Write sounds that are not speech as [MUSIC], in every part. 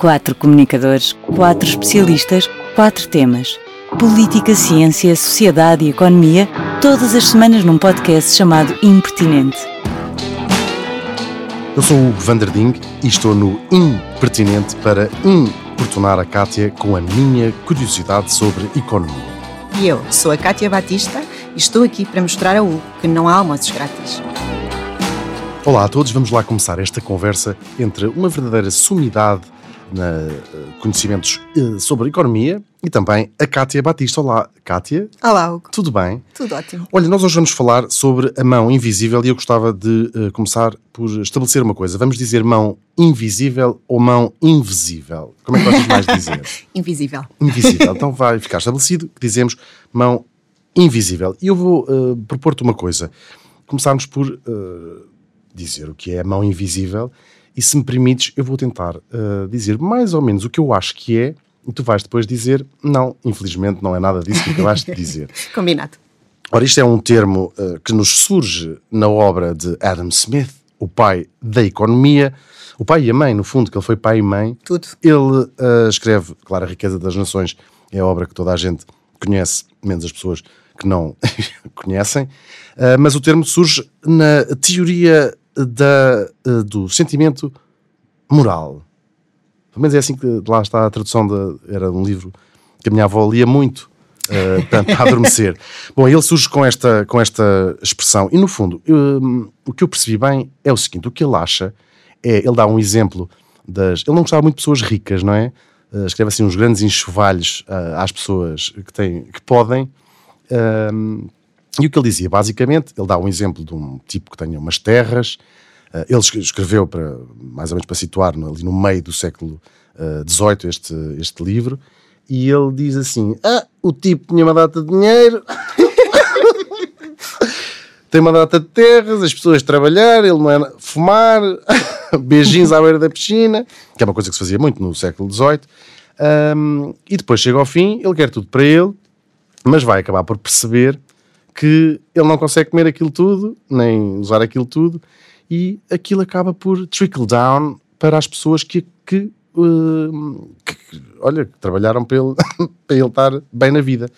Quatro comunicadores, quatro especialistas, quatro temas. Política, ciência, sociedade e economia, todas as semanas num podcast chamado Impertinente. Eu sou o Hugo Vanderding e estou no Impertinente para importunar a Kátia com a minha curiosidade sobre economia. E eu sou a Kátia Batista e estou aqui para mostrar a Hugo que não há almoços grátis. Olá a todos, vamos lá começar esta conversa entre uma verdadeira sumidade na eh, conhecimentos eh, sobre economia e também a Kátia Batista. Olá, Kátia. Olá, Hugo. Tudo bem? Tudo ótimo. Olha, nós hoje vamos falar sobre a mão invisível e eu gostava de uh, começar por estabelecer uma coisa. Vamos dizer mão invisível ou mão invisível? Como é que gostas mais de dizer? [LAUGHS] invisível. Invisível. Então vai ficar estabelecido que dizemos mão invisível. E eu vou uh, propor-te uma coisa. Começarmos por uh, dizer o que é a mão invisível e se me permites, eu vou tentar uh, dizer mais ou menos o que eu acho que é, e tu vais depois dizer, não, infelizmente não é nada disso que acabaste de dizer. [LAUGHS] Combinado. Ora, isto é um termo uh, que nos surge na obra de Adam Smith, o pai da economia, o pai e a mãe, no fundo, que ele foi pai e mãe. Tudo. Ele uh, escreve, claro, A Riqueza das Nações é a obra que toda a gente conhece, menos as pessoas que não [LAUGHS] conhecem, uh, mas o termo surge na teoria da, uh, do sentimento moral. Pelo menos é assim que lá está a tradução, de, era um livro que a minha avó lia muito, uh, para adormecer. [LAUGHS] Bom, ele surge com esta, com esta expressão, e no fundo, eu, o que eu percebi bem é o seguinte: o que ele acha é, ele dá um exemplo das. Ele não gostava muito de pessoas ricas, não é? Uh, escreve assim uns grandes enxovalhos uh, às pessoas que, têm, que podem. Uh, e o que ele dizia, basicamente, ele dá um exemplo de um tipo que tenha umas terras. Uh, ele escreveu, para, mais ou menos para situar ali no meio do século XVIII, uh, este, este livro. E ele diz assim: Ah, o tipo tinha uma data de dinheiro, [LAUGHS] tem uma data de terras, as pessoas trabalhar, ele não é fumar, [LAUGHS] beijinhos à beira da piscina, que é uma coisa que se fazia muito no século XVIII. Um, e depois chega ao fim, ele quer tudo para ele, mas vai acabar por perceber que ele não consegue comer aquilo tudo, nem usar aquilo tudo, e aquilo acaba por trickle down para as pessoas que, que, uh, que olha, trabalharam para ele, [LAUGHS] para ele estar bem na vida.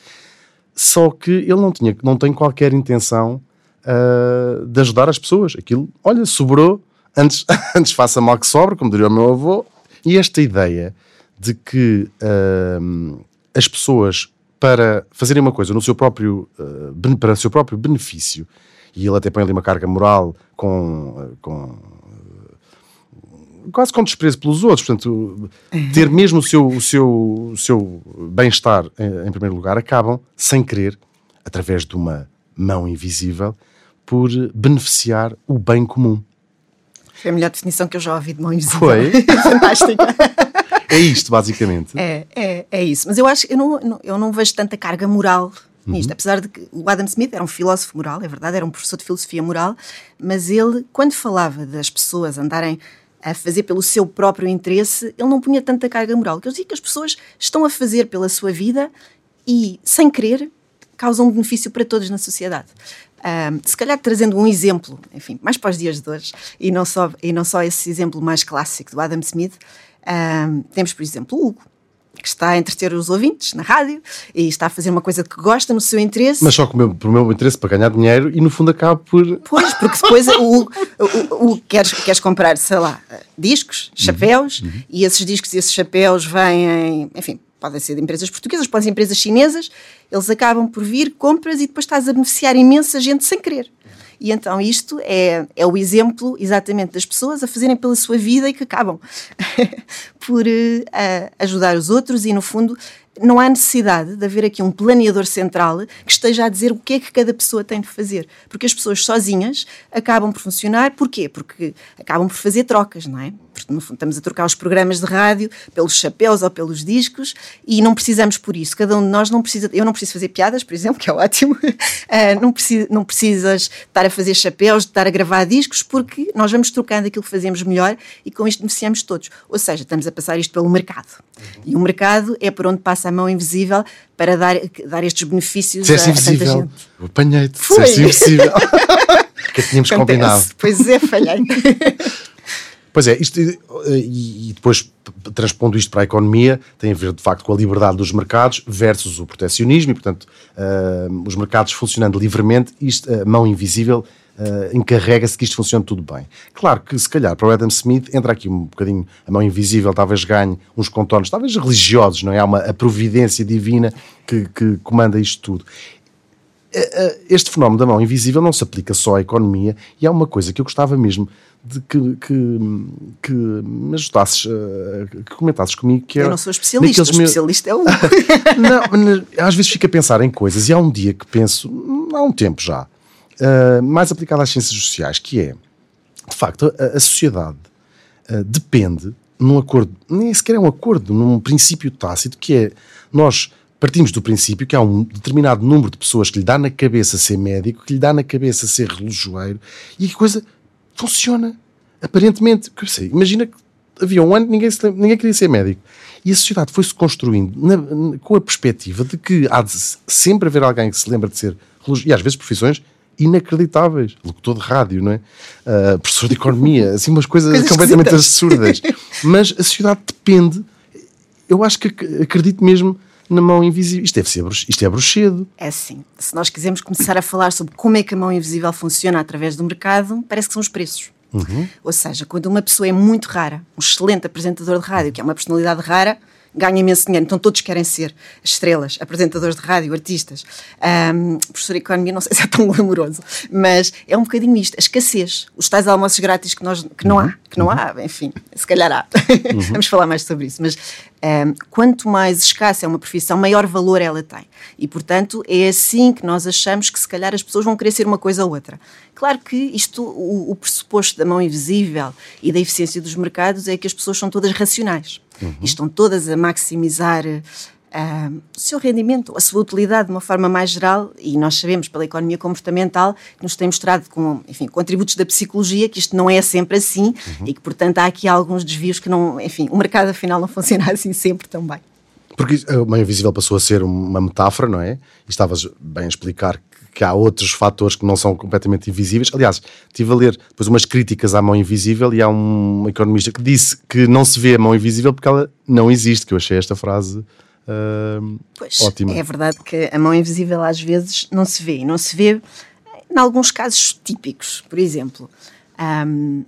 Só que ele não, tinha, não tem qualquer intenção uh, de ajudar as pessoas. Aquilo, olha, sobrou, antes, [LAUGHS] antes faça mal que sobre, como diria o meu avô. E esta ideia de que uh, as pessoas para fazerem uma coisa no seu próprio, uh, para o seu próprio benefício, e ele até põe ali uma carga moral com, uh, com uh, quase com desprezo pelos outros, portanto, ter mesmo o seu, o seu, o seu bem-estar em, em primeiro lugar, acabam, sem querer, através de uma mão invisível, por beneficiar o bem comum. Foi a melhor definição que eu já ouvi de mão invisível. Foi? [LAUGHS] Fantástica. [LAUGHS] É isto, basicamente. É, é, é isso. Mas eu acho eu não, eu não vejo tanta carga moral nisto. Uhum. Apesar de que o Adam Smith era um filósofo moral, é verdade, era um professor de filosofia moral, mas ele, quando falava das pessoas andarem a fazer pelo seu próprio interesse, ele não punha tanta carga moral. Ele dizia que as pessoas estão a fazer pela sua vida e, sem querer, causam benefício para todos na sociedade. Um, se calhar trazendo um exemplo, enfim, mais para os dias de hoje, e não só, e não só esse exemplo mais clássico do Adam Smith, um, temos, por exemplo, o Hugo, que está a entreter os ouvintes na rádio e está a fazer uma coisa que gosta no seu interesse. Mas só com o meu, meu interesse para ganhar dinheiro e no fundo acaba por. [LAUGHS] Pois, porque depois o, o, o, queres, queres comprar, sei lá, discos, chapéus, uhum. Uhum. e esses discos e esses chapéus vêm, enfim, podem ser de empresas portuguesas, podem ser empresas chinesas, eles acabam por vir, compras e depois estás a beneficiar imensa gente sem querer. E então isto é, é o exemplo exatamente das pessoas a fazerem pela sua vida e que acabam [LAUGHS] por uh, ajudar os outros e, no fundo, não há necessidade de haver aqui um planeador central que esteja a dizer o que é que cada pessoa tem de fazer. Porque as pessoas sozinhas acabam por funcionar. Porquê? Porque acabam por fazer trocas, não é? Porque, estamos a trocar os programas de rádio pelos chapéus ou pelos discos e não precisamos por isso. Cada um de nós não precisa. Eu não preciso fazer piadas, por exemplo, [LAUGHS] que é ótimo. Uh, não, precisa, não precisas estar a fazer chapéus, estar a gravar discos, porque nós vamos trocando aquilo que fazemos melhor e com isto beneficiamos todos. Ou seja, estamos a passar isto pelo mercado. Uhum. E o mercado é por onde passa a mão invisível para dar, dar estes benefícios a, a tanta gente. Apanhei-te, disseste invisível. [LAUGHS] que tínhamos Acontece. combinado. Pois é, falhei. [LAUGHS] Pois é, isto, e, e depois transpondo isto para a economia, tem a ver de facto com a liberdade dos mercados versus o proteccionismo e, portanto, uh, os mercados funcionando livremente, isto, a mão invisível uh, encarrega-se que isto funcione tudo bem. Claro que, se calhar, para o Adam Smith entra aqui um bocadinho a mão invisível, talvez ganhe uns contornos, talvez religiosos, não é? Há uma, a providência divina que, que comanda isto tudo este fenómeno da mão invisível não se aplica só à economia e há uma coisa que eu gostava mesmo de que, que, que me ajudasses, que comentasses comigo. Que eu não sou especialista, o especialista é o. [LAUGHS] não, às vezes fico a pensar em coisas e há um dia que penso, há um tempo já, uh, mais aplicado às ciências sociais, que é, de facto, a, a sociedade uh, depende num acordo, nem sequer é um acordo, num princípio tácito, que é nós partimos do princípio que há um determinado número de pessoas que lhe dá na cabeça ser médico, que lhe dá na cabeça ser relojoeiro, e a coisa funciona. Aparentemente, sei, imagina que havia um ano que ninguém, se, ninguém queria ser médico. E a sociedade foi-se construindo na, na, com a perspectiva de que há de sempre haver alguém que se lembra de ser e às vezes profissões inacreditáveis. Locutor de rádio, não é? Uh, professor de economia, assim, umas coisas, coisas completamente absurdas. [LAUGHS] Mas a sociedade depende, eu acho que acredito mesmo na mão invisível. Isto deve ser isto é bruxedo. É sim. Se nós quisermos começar a falar sobre como é que a mão invisível funciona através do mercado, parece que são os preços. Uhum. Ou seja, quando uma pessoa é muito rara, um excelente apresentador de rádio, que é uma personalidade rara, ganha imenso dinheiro, então todos querem ser estrelas, apresentadores de rádio, artistas. Um, professor de Economia, não sei [LAUGHS] se é tão glamouroso, mas é um bocadinho isto, a escassez, os tais almoços grátis que, nós, que não há, que não há, enfim, se calhar há. [LAUGHS] Uhum. Vamos falar mais sobre isso, mas um, quanto mais escassa é uma profissão, maior valor ela tem. E, portanto, é assim que nós achamos que se calhar as pessoas vão querer ser uma coisa ou outra. Claro que isto, o, o pressuposto da mão invisível e da eficiência dos mercados é que as pessoas são todas racionais uhum. e estão todas a maximizar uh, o seu rendimento, a sua utilidade de uma forma mais geral, e nós sabemos pela economia comportamental que nos tem mostrado com enfim, contributos da psicologia que isto não é sempre assim uhum. e que, portanto, há aqui alguns desvios que não, enfim, o mercado afinal não [LAUGHS] funciona assim sempre também. Porque a mãe invisível passou a ser uma metáfora, não é? E estavas bem a explicar que há outros fatores que não são completamente invisíveis. Aliás, estive a ler depois umas críticas à mão invisível e há um economista que disse que não se vê a mão invisível porque ela não existe, que eu achei esta frase uh, pois, ótima. É verdade que a mão invisível às vezes não se vê. E não se vê em alguns casos típicos. Por exemplo, um,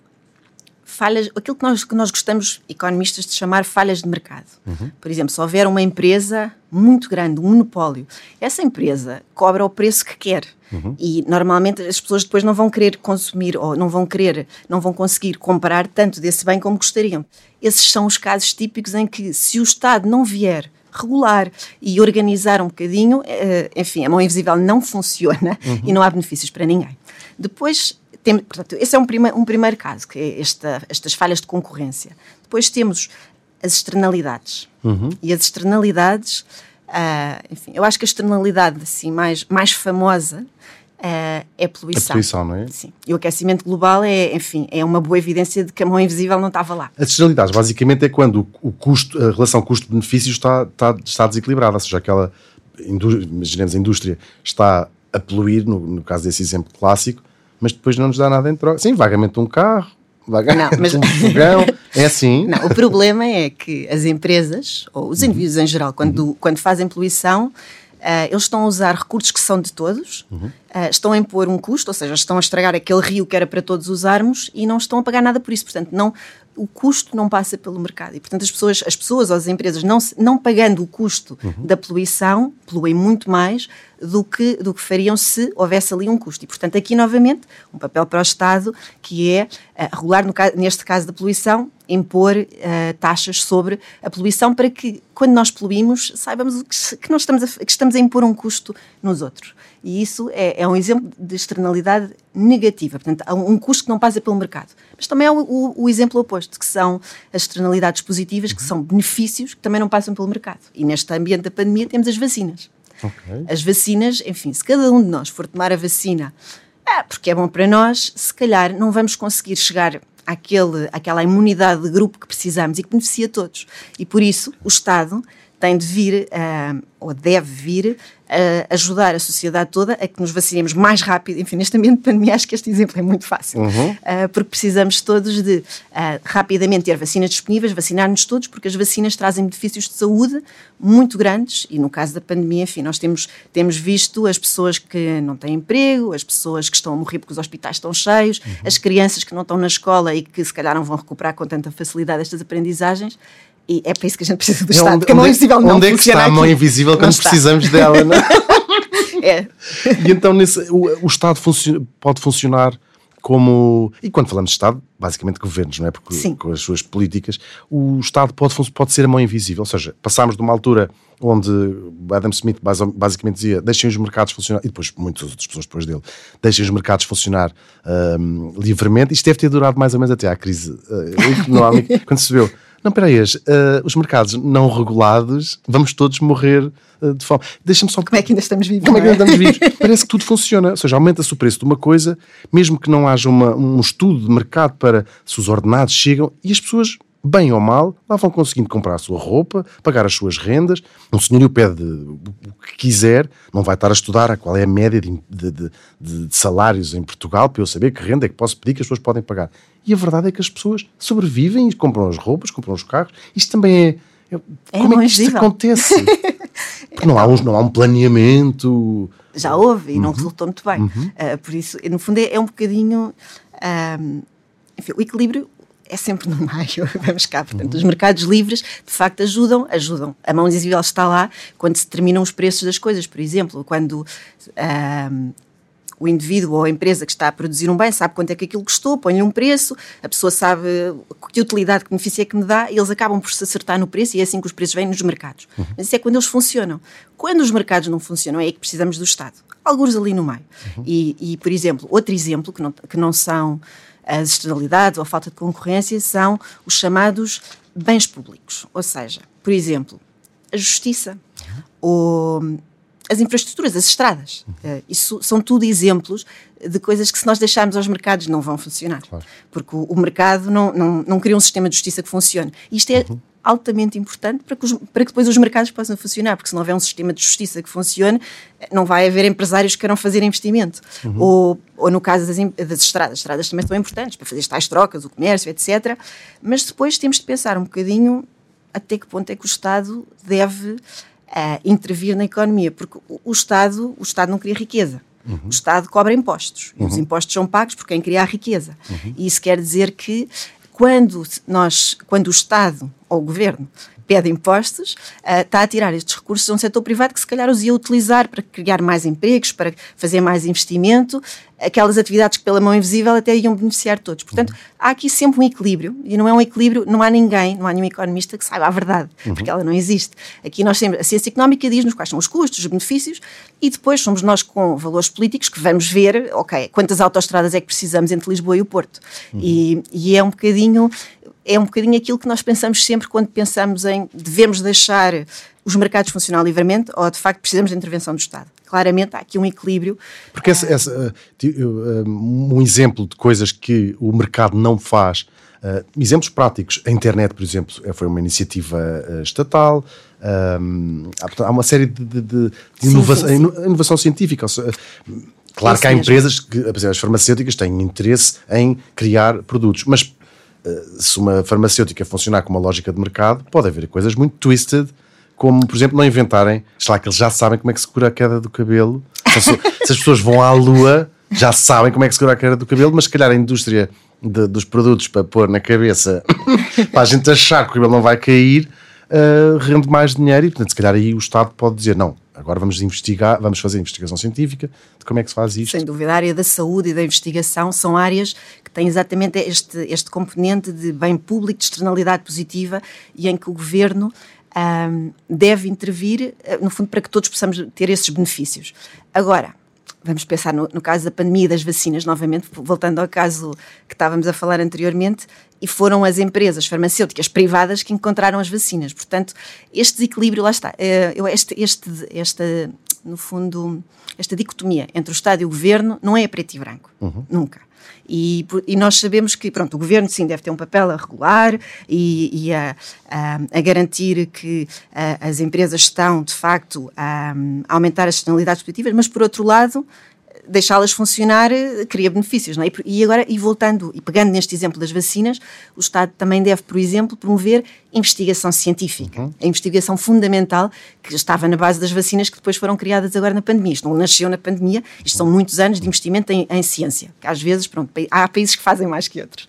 falhas, aquilo que nós, que nós gostamos, economistas, de chamar falhas de mercado. Uhum. Por exemplo, se houver uma empresa muito grande, um monopólio, essa empresa cobra o preço que quer. Uhum. E normalmente as pessoas depois não vão querer consumir ou não vão querer, não vão conseguir comprar tanto desse bem como gostariam. Esses são os casos típicos em que, se o Estado não vier regular e organizar um bocadinho, eh, enfim, a mão invisível não funciona uhum. [LAUGHS] e não há benefícios para ninguém. Depois, tem, portanto, esse é um, prima, um primeiro caso, que é esta, estas falhas de concorrência. Depois temos as externalidades. Uhum. E as externalidades, uh, enfim, eu acho que a externalidade assim, mais, mais famosa uh, é a poluição. A poluição, não é? Sim. E o aquecimento global é, enfim, é uma boa evidência de que a mão invisível não estava lá. As externalidades, basicamente, é quando o, custo, a relação custo-benefício está, está, está desequilibrada, ou seja, aquela, imaginemos, a indústria está a poluir, no, no caso desse exemplo clássico, mas depois não nos dá nada em troca. Sim, vagamente um carro, vagamente não, mas... [LAUGHS] um fogão, [LAUGHS] é assim. Não, o problema é que as empresas, ou os indivíduos em geral, quando, uhum. quando fazem poluição, Uh, eles estão a usar recursos que são de todos, uhum. uh, estão a impor um custo, ou seja, estão a estragar aquele rio que era para todos usarmos e não estão a pagar nada por isso. Portanto, não, o custo não passa pelo mercado. E, portanto, as pessoas, as pessoas ou as empresas, não, não pagando o custo uhum. da poluição, poluem muito mais do que, do que fariam se houvesse ali um custo. E, portanto, aqui, novamente, um papel para o Estado, que é uh, regular, no, neste caso da poluição, impor uh, taxas sobre a poluição para que, quando nós poluímos, saibamos que, que, nós estamos a, que estamos a impor um custo nos outros. E isso é, é um exemplo de externalidade negativa, portanto, há um custo que não passa pelo mercado. Mas também há o, o, exemplo oposto, que são as externalidades positivas, que são benefícios que também não passam pelo mercado. E neste ambiente da pandemia temos as vacinas. Okay. As vacinas, enfim, se cada um de nós for tomar a vacina, é porque é bom para nós, se calhar não vamos conseguir chegar àquele, àquela imunidade de grupo que precisamos e que beneficia todos. E por isso o Estado tem de vir, uh, ou deve vir, uh, ajudar a sociedade toda a que nos vacinemos mais rápido. Enfim, neste momento de pandemia, acho que este exemplo é muito fácil, uhum. uh, porque precisamos todos de rapidamente ter vacinas disponíveis, vacinar-nos todos, porque as vacinas trazem benefícios de saúde muito grandes e, no caso da pandemia, enfim, nós temos, temos visto as pessoas que não têm emprego, as pessoas que estão a morrer porque os hospitais estão cheios, uhum. as crianças que não estão na escola e que se calhar não vão recuperar com tanta facilidade estas aprendizagens. E é para isso que a gente precisa do é Estado, porque a mão invisível não Onde é que está a mão invisível quando precisamos dela, não é? [LAUGHS] é. E então nesse, o, o Estado pode funcionar como. E quando falamos de Estado, basicamente governos, não é? Porque Sim. com as suas políticas, o Estado pode, pode ser a mão invisível. Ou seja, passámos de uma altura onde Adam Smith basicamente dizia deixem os mercados funcionar, e depois muitas outras pessoas depois dele, deixem os mercados funcionar um, livremente. Isto deve ter durado mais ou menos até à crise uh, económica, [LAUGHS] quando se viu não, peraí, uh, os mercados não regulados, vamos todos morrer uh, de fome. Deixa-me só. Como é que ainda estamos vivos? Como é que ainda estamos vivos? [LAUGHS] Parece que tudo funciona. Ou seja, aumenta-se o preço de uma coisa, mesmo que não haja uma, um estudo de mercado para se os ordenados chegam, e as pessoas bem ou mal, lá vão conseguindo comprar a sua roupa, pagar as suas rendas. Um senhorio pede o que quiser, não vai estar a estudar qual é a média de, de, de, de, salários em Portugal para eu saber que renda é que posso pedir que as pessoas podem pagar. E a verdade é que as pessoas sobrevivem e compram as roupas, compram os carros. Isto também é. é, é como é que isto acontece? [LAUGHS] Porque não há, um, não há um planeamento. Já houve e uhum. não resultou muito bem. Uhum. Uh, por isso, no fundo, é, é um bocadinho. Uh, enfim, o equilíbrio é sempre no meio, [LAUGHS] vamos cá. Portanto, uhum. os mercados livres, de facto, ajudam, ajudam. A mão invisível está lá quando se determinam os preços das coisas. Por exemplo, quando uh, o indivíduo ou a empresa que está a produzir um bem sabe quanto é que aquilo custou, põe-lhe um preço, a pessoa sabe que utilidade, que benefício é que me dá, e eles acabam por se acertar no preço e é assim que os preços vêm nos mercados. Uhum. Mas isso é quando eles funcionam. Quando os mercados não funcionam, é aí que precisamos do Estado. Alguns ali no meio. Uhum. E, e, por exemplo, outro exemplo, que não, que não são as externalidades ou a falta de concorrência, são os chamados bens públicos. Ou seja, por exemplo, a justiça ou as infraestruturas, as estradas. Uh, isso são tudo exemplos de coisas que, se nós deixarmos aos mercados, não vão funcionar. Claro. Porque o, mercado não, não, não cria um sistema de justiça que funcione. Isto é uhum. Altamente importante para que, os, para que depois os mercados possam funcionar, porque se não houver um sistema de justiça que funcione, não vai haver empresários que queiram fazer investimento. Uhum. Ou, ou no caso das, das estradas, as estradas também são importantes para fazer tais trocas, o comércio, etc. Mas depois temos de pensar um bocadinho até que ponto é que o Estado deve uh, intervir na economia, porque o, o, Estado, o Estado não cria riqueza. Uhum. O Estado cobra impostos. Uhum. E os uhum. impostos são pagos por quem cria a riqueza. Uhum. E isso quer dizer que quando nós, quando o Estado ou o governo pede impostos, uh, está a tirar estes recursos a um setor privado que se calhar os ia utilizar para criar mais empregos, para fazer mais investimento, aquelas atividades que pela mão invisível até iam beneficiar todos. Portanto, uhum. há aqui sempre um equilíbrio, e não é um equilíbrio, não há ninguém, não há nenhum economista que saiba a verdade, uhum. porque ela não existe. Aqui nós sempre, a ciência económica diz-nos quais são os custos, os benefícios, e depois somos nós com valores políticos que vamos ver, ok, quantas autoestradas é que precisamos entre Lisboa e o Porto. Uhum. E, e é um bocadinho é um bocadinho aquilo que nós pensamos sempre quando pensamos em devemos deixar os mercados funcionar livremente ou de facto precisamos de intervenção do Estado. Claramente há aqui um equilíbrio. Porque essa, essa, eh, eh, um exemplo de coisas que o mercado não faz, uh, exemplos práticos, a internet, por exemplo, foi uma iniciativa uh, estatal, um, há uma série de, de, de inovação, sim, sim, sim. inovação científica. Claro Isso que há mesmo. empresas que, apesar as farmacêuticas, têm interesse em criar produtos, mas se uma farmacêutica funcionar com uma lógica de mercado, pode haver coisas muito twisted, como, por exemplo, não inventarem, sei lá, que eles já sabem como é que se cura a queda do cabelo. Se, se as pessoas vão à lua, já sabem como é que se cura a queda do cabelo, mas se calhar a indústria de, dos produtos para pôr na cabeça, [COUGHS] para a gente achar que o cabelo não vai cair, uh, rende mais dinheiro e, portanto, se calhar aí o Estado pode dizer, não, agora vamos investigar, vamos fazer investigação científica de como é que se faz isto. Sem dúvida, a área da saúde e da investigação são áreas que têm exatamente este, este componente de bem público, de externalidade positiva e em que o governo um, deve intervir, eh, no fundo, para que todos possamos ter esses benefícios. Agora, vamos pensar no, no, caso da pandemia das vacinas, novamente, voltando ao caso que estávamos a falar anteriormente, e foram as empresas farmacêuticas privadas que encontraram as vacinas. Portanto, este desequilíbrio, lá está, eh, este, este, esta, no fundo, esta dicotomia entre o Estado e o Governo não é preto e branco, uhum. nunca. E, e, nós sabemos que pronto, o governo sim deve ter um papel a regular e, e a, a, a, garantir que a, as empresas estão de facto a, aumentar as externalidades positivas, mas por outro lado deixá-las funcionar eh, cria benefícios, não é? E agora, e voltando, e pegando neste exemplo das vacinas, o Estado também deve, por exemplo, promover investigação científica, uhum. a investigação fundamental que estava na base das vacinas que depois foram criadas agora na pandemia. Isto não nasceu na pandemia, isto são muitos anos de investimento em, em ciência, que às vezes, pronto, há países que fazem mais que outros.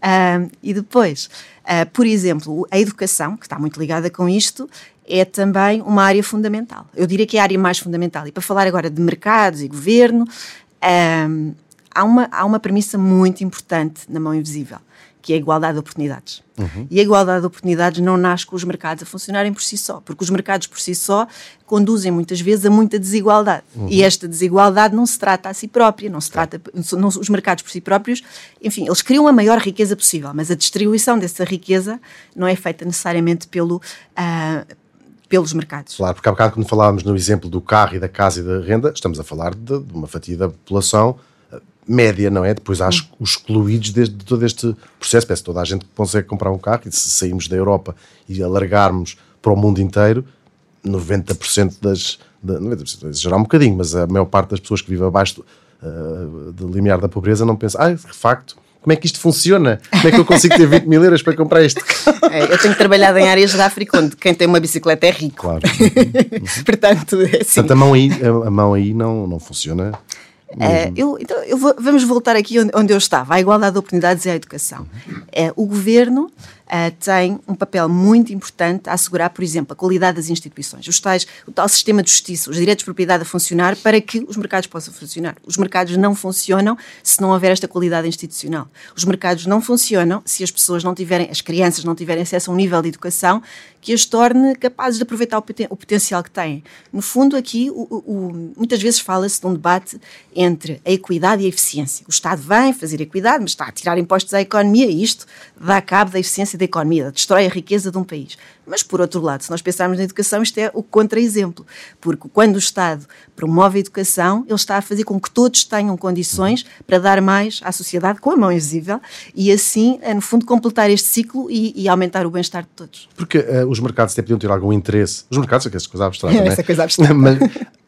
Uh, e depois, uh, por exemplo, a educação, que está muito ligada com isto, é também uma área fundamental. Eu diria que é a área mais fundamental. E para falar agora de mercados e governo, um, há, uma, há uma premissa muito importante na mão invisível, que é a igualdade de oportunidades. Uhum. E a igualdade de oportunidades não nasce com os mercados a funcionarem por si só, porque os mercados por si só conduzem muitas vezes a muita desigualdade. Uhum. E esta desigualdade não se trata a si própria, não se trata. Não, os mercados por si próprios, enfim, eles criam a maior riqueza possível, mas a distribuição dessa riqueza não é feita necessariamente pelo. Uh, pelos mercados. Claro, porque há bocado quando falávamos no exemplo do carro e da casa e da renda, estamos a falar de, de uma fatia da população eh, média, não é? Depois há os excluídos de, de todo este processo. Parece que toda a gente consegue comprar um carro e se sairmos da Europa e alargarmos para o mundo inteiro, 90% das. De, 90%, exagerar um bocadinho, mas a maior parte das pessoas que vivem abaixo do, uh, do limiar da pobreza não pensa, ah, de facto, como é que isto funciona? Como é que eu consigo ter 20 mil euros para comprar este É, eu tenho trabalhado em áreas da África onde quem tem uma bicicleta é rico. Claro. [LAUGHS] Portanto, é assim. Portanto, a mão aí, a mão aí não, não funciona. Uh, eu, então, eu vou, vamos voltar aqui onde, onde, eu estava, a igualdade de oportunidades e a educação. Uh, o governo uh, tem um papel muito importante a assegurar, por exemplo, a qualidade das instituições, os tais, o tal sistema de justiça, os direitos de propriedade a funcionar para que os mercados possam funcionar. Os mercados não funcionam se não houver esta qualidade institucional. Os mercados não funcionam se as pessoas não tiverem, as crianças não tiverem acesso a um nível de educação que as torne capazes de aproveitar o, poten o potencial que têm. No fundo, aqui, o, o, muitas vezes fala-se de um debate entre a equidade e a eficiência. O Estado vem fazer equidade, mas está a tirar impostos à economia e isto dá cabo da eficiência da economia, destrói a riqueza de um país. Mas, por outro lado, se nós pensarmos na educação, isto é o contra-exemplo, porque quando o Estado promove a educação, ele está a fazer com que todos tenham condições para dar mais à sociedade com a mão invisível e, assim, no fundo, completar este ciclo e, e aumentar o bem-estar de todos. Porque uh, os mercados até podiam ter algum interesse, os mercados, é que essa coisa abstrata, é, essa coisa abstrata. [LAUGHS] Mas,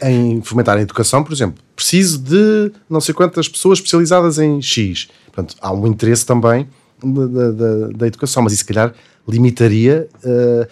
em fomentar a educação, por exemplo, preciso de não sei quantas pessoas especializadas em X. Portanto, há um interesse também da, da, da educação, mas isso, se calhar, limitaria uh,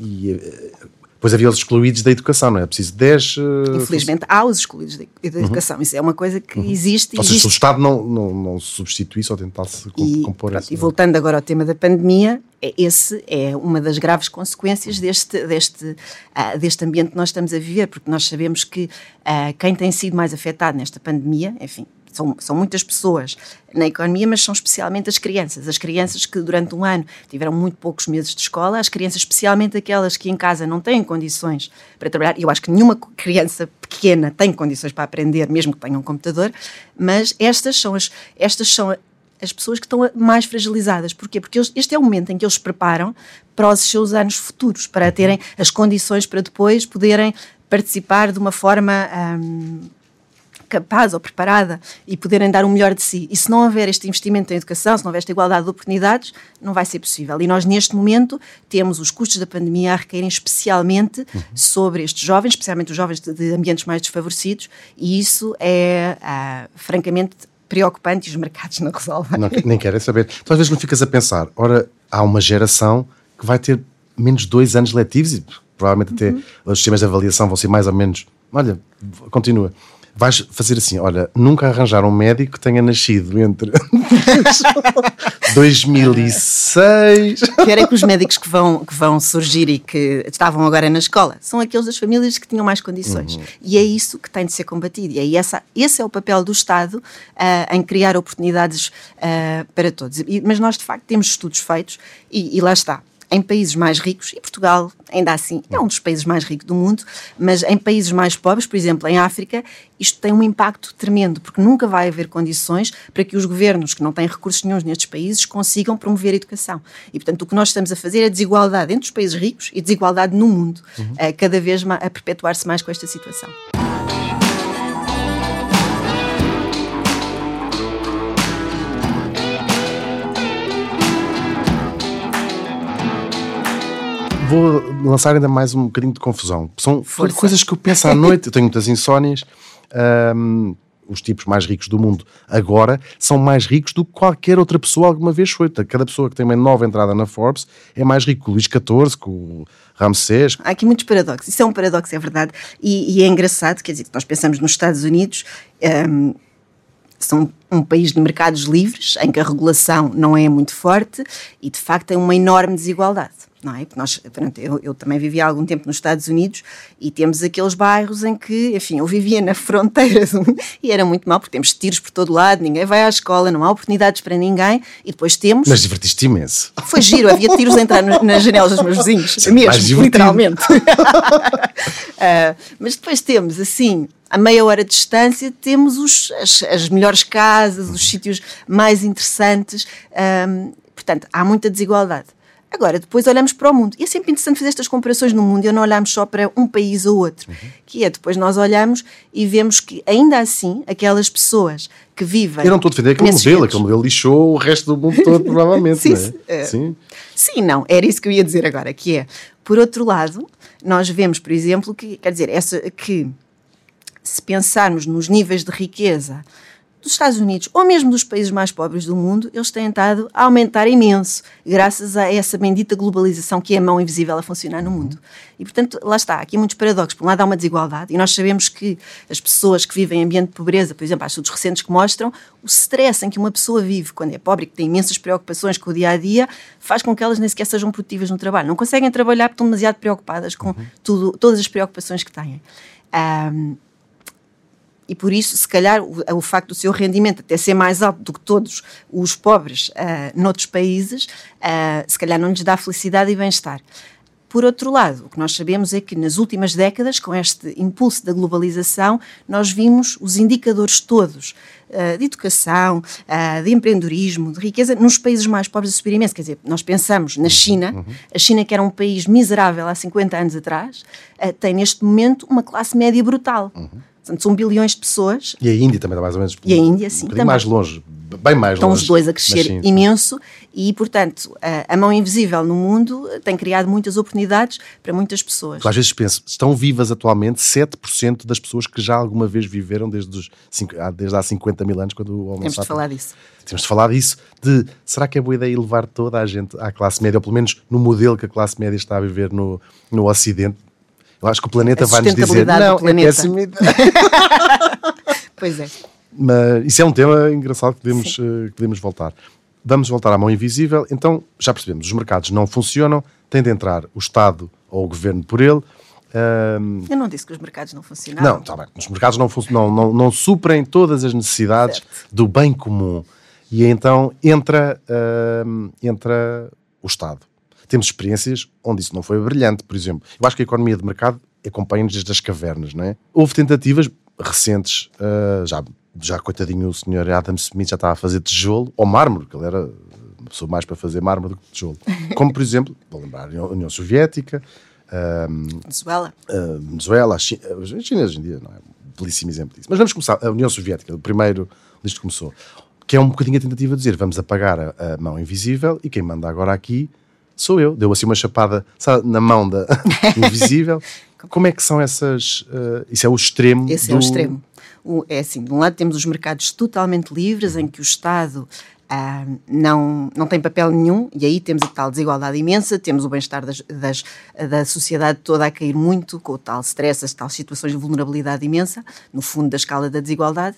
e uh, depois havia os excluídos da educação, não é? Preciso 10. Uh, Infelizmente há os excluídos da, uhum. educação, isso é uma coisa que uhum. existe. Ou seja, se o Estado não, não, não substituísse ou tentasse e, compor pronto, esse, E voltando agora ao tema da pandemia, é, esse é uma das graves consequências deste, deste, uh, deste ambiente que nós estamos a viver, porque nós sabemos que uh, quem tem sido mais afetado nesta pandemia, enfim, são, são muitas pessoas na economia, mas são especialmente as crianças. As crianças que durante um ano tiveram muito poucos meses de escola, as crianças, especialmente aquelas que em casa não têm condições para trabalhar. Eu acho que nenhuma criança pequena tem condições para aprender, mesmo que tenha um computador, mas estas são as, estas são as pessoas que estão mais fragilizadas. Porquê? Porque eles, este é o momento em que eles se preparam para os seus anos futuros, para terem as condições para depois poderem participar de uma forma hum, capaz ou preparada e poderem dar o melhor de si. E se não houver este investimento em educação, se não houver esta igualdade de oportunidades, não vai ser possível. E nós, neste momento, temos os custos da pandemia a recaírem especialmente uhum. sobre estes jovens, especialmente os jovens de, de, ambientes mais desfavorecidos, e isso é, ah, francamente, preocupante e os mercados não resolvem. Não, nem querem saber. Então, às vezes não ficas a pensar, ora, há uma geração que vai ter menos dois anos letivos e provavelmente até uhum. os sistemas de avaliação vão ser mais ou menos. Olha, continua vais fazer assim: olha, nunca arranjaram um médico que tenha nascido entre 2006. Pior é que os médicos que vão, que vão surgir e que estavam agora na escola são aqueles das famílias que tinham mais condições. Uhum. E é isso que tem de ser combatido. E aí essa, esse é o papel do Estado uh, em criar oportunidades uh, para todos. E, mas nós, de facto, temos estudos feitos e, e lá está em países mais ricos, e Portugal ainda assim é um dos países mais ricos do mundo, mas em países mais pobres, por exemplo, em África, isto tem um impacto tremendo, porque nunca vai haver condições para que os governos que não têm recursos nenhums nestes países consigam promover a educação. E, portanto, o que nós estamos a fazer é desigualdade entre os países ricos e desigualdade no mundo, uhum. a cada vez a perpetuar-se mais com esta situação. Vou lançar ainda mais um bocadinho de confusão. São Força. coisas que eu penso à [LAUGHS] noite. Eu tenho muitas insónias. Ahm, os tipos mais ricos do mundo agora são mais ricos do que qualquer outra pessoa alguma vez foi. Cada pessoa que tem uma nova entrada na Forbes é mais rico que o Luís XIV, que o Ramsés. Há aqui muitos paradoxos. Isso é um paradoxo, é verdade. E, e é engraçado, quer dizer, que nós pensamos nos Estados Unidos, hum, são um país de mercados livres, em que a regulação não é muito forte e, de facto, tem uma enorme desigualdade. Não é? Porque nós, pronto, eu, eu também vivi há algum tempo nos Estados Unidos e temos aqueles bairros em que, enfim, eu vivia na fronteira [LAUGHS] e era muito mal, porque temos tiros por todo lado, ninguém vai à escola, não há oportunidades para ninguém e depois temos. Mas divertiste imenso. Foi giro, havia tiros a entrar no- nas janelas dos meus vizinhos, mais mesmo, literalmente. [LAUGHS] Ah, mas depois temos, assim, a meia hora de distância, temos os- as, as melhores casas, os sítios mais interessantes. ahm, portanto, há muita desigualdade. Agora, depois olhamos para o mundo. E é sempre interessante fazer estas comparações no mundo e não olharmos só para um país ou outro. Que é, depois nós olhamos e vemos que, ainda assim, aquelas pessoas que vivem. Eu não estou a defender aquele modelo, aquele modelo lixou o resto do mundo todo, [LAUGHS] provavelmente. Sim, não é? sim, é. Sim. Sim, não, era isso que eu ia dizer agora, que é, por outro lado, nós vemos, por exemplo, que, quer dizer, essa, que se pensarmos nos níveis de riqueza dos Estados Unidos ou mesmo dos países mais pobres do mundo, eles têm estado a aumentar imenso, graças a essa bendita globalização que é a mão invisível a funcionar no mundo. E, portanto, lá está, aqui há muitos paradoxos. Por um lado, há uma desigualdade, e nós sabemos que as pessoas que vivem em ambiente de pobreza, por exemplo, há estudos recentes que mostram o stress em que uma pessoa vive quando é pobre e que tem imensas preocupações com o dia a dia, faz com que elas nem sequer sejam produtivas no trabalho. Não conseguem trabalhar porque estão demasiado preocupadas com tudo, todas as preocupações que têm. Ahm, e por isso, se calhar, o, o facto do seu rendimento até ser mais alto do que todos os pobres ah, noutros países, ah, se calhar não lhes dá felicidade e bem-estar. Por outro lado, o que nós sabemos é que nas últimas décadas, com este impulso da globalização, nós vimos os indicadores todos ah, de educação, de empreendedorismo, de riqueza, nos países mais pobres a subir imenso. Quer dizer, nós pensamos na China, a China que era um país miserável há 50 anos atrás, tem neste momento uma classe média brutal. Portanto, são bilhões de pessoas E a Índia também está mais ou menos. E a Índia, sim, Um também. mais longe, bem mais Estão longe. os dois a crescer sim, sim. imenso e, portanto, a, a mão invisível no mundo tem criado muitas oportunidades para muitas pessoas. Eu Às vezes penso, estão vivas atualmente 7% das pessoas que já alguma vez viveram desde, os, desde há 50 mil anos, quando o Homo Temos de falar disso. Temos de falar disso, de será que é boa ideia levar toda a gente à classe média, ou pelo menos no modelo que a classe média está a viver no, no Ocidente? Eu acho que o planeta A vai-nos dizer, não, é planeta." péssima ideia." [LAUGHS] Pois é. Mas isso é um tema engraçado que podemos, eh, que podemos voltar. Vamos voltar à mão invisível. Então, já percebemos, os mercados não funcionam, tem de entrar o Estado ou o governo por ele. Ahm, Eu não disse que os mercados não funcionavam. não, está bem. Os mercados não, não, não, não suprem todas as necessidades do bem comum. E então entra, ahm, entra o Estado. Temos experiências onde isso não foi brilhante, por exemplo. Eu acho que a economia de mercado acompanha-nos desde as cavernas, não é? Houve tentativas recentes, ah, já, já coitadinho o senhor Adam Smith já estava a fazer tijolo, ou mármore, que ele era uma pessoa mais para fazer mármore do que tijolo. Como, por exemplo, [LAUGHS] vou lembrar, a União- Soviética, ahm, Venezuela. a Venezuela, a Chi- os chineses hoje em dia, não é? Um belíssimo exemplo disso. Mas vamos começar, a União Soviética, o primeiro disto começou, que é um bocadinho a tentativa de dizer, vamos apagar a, a mão invisível e quem manda agora aqui sou eu. Deu assim uma chapada sabe, na mão da [LAUGHS] invisível. Como é que são essas... eh, isso é o extremo Esse do... é o extremo. O- é assim, de um lado temos os mercados totalmente livres, em que o Estado ah, não, não tem papel nenhum, e aí temos a tal desigualdade imensa, temos o bem-estar das, das- da sociedade toda a cair muito, com o tal stress, as tal situações de vulnerabilidade imensa, no fundo da escala da desigualdade.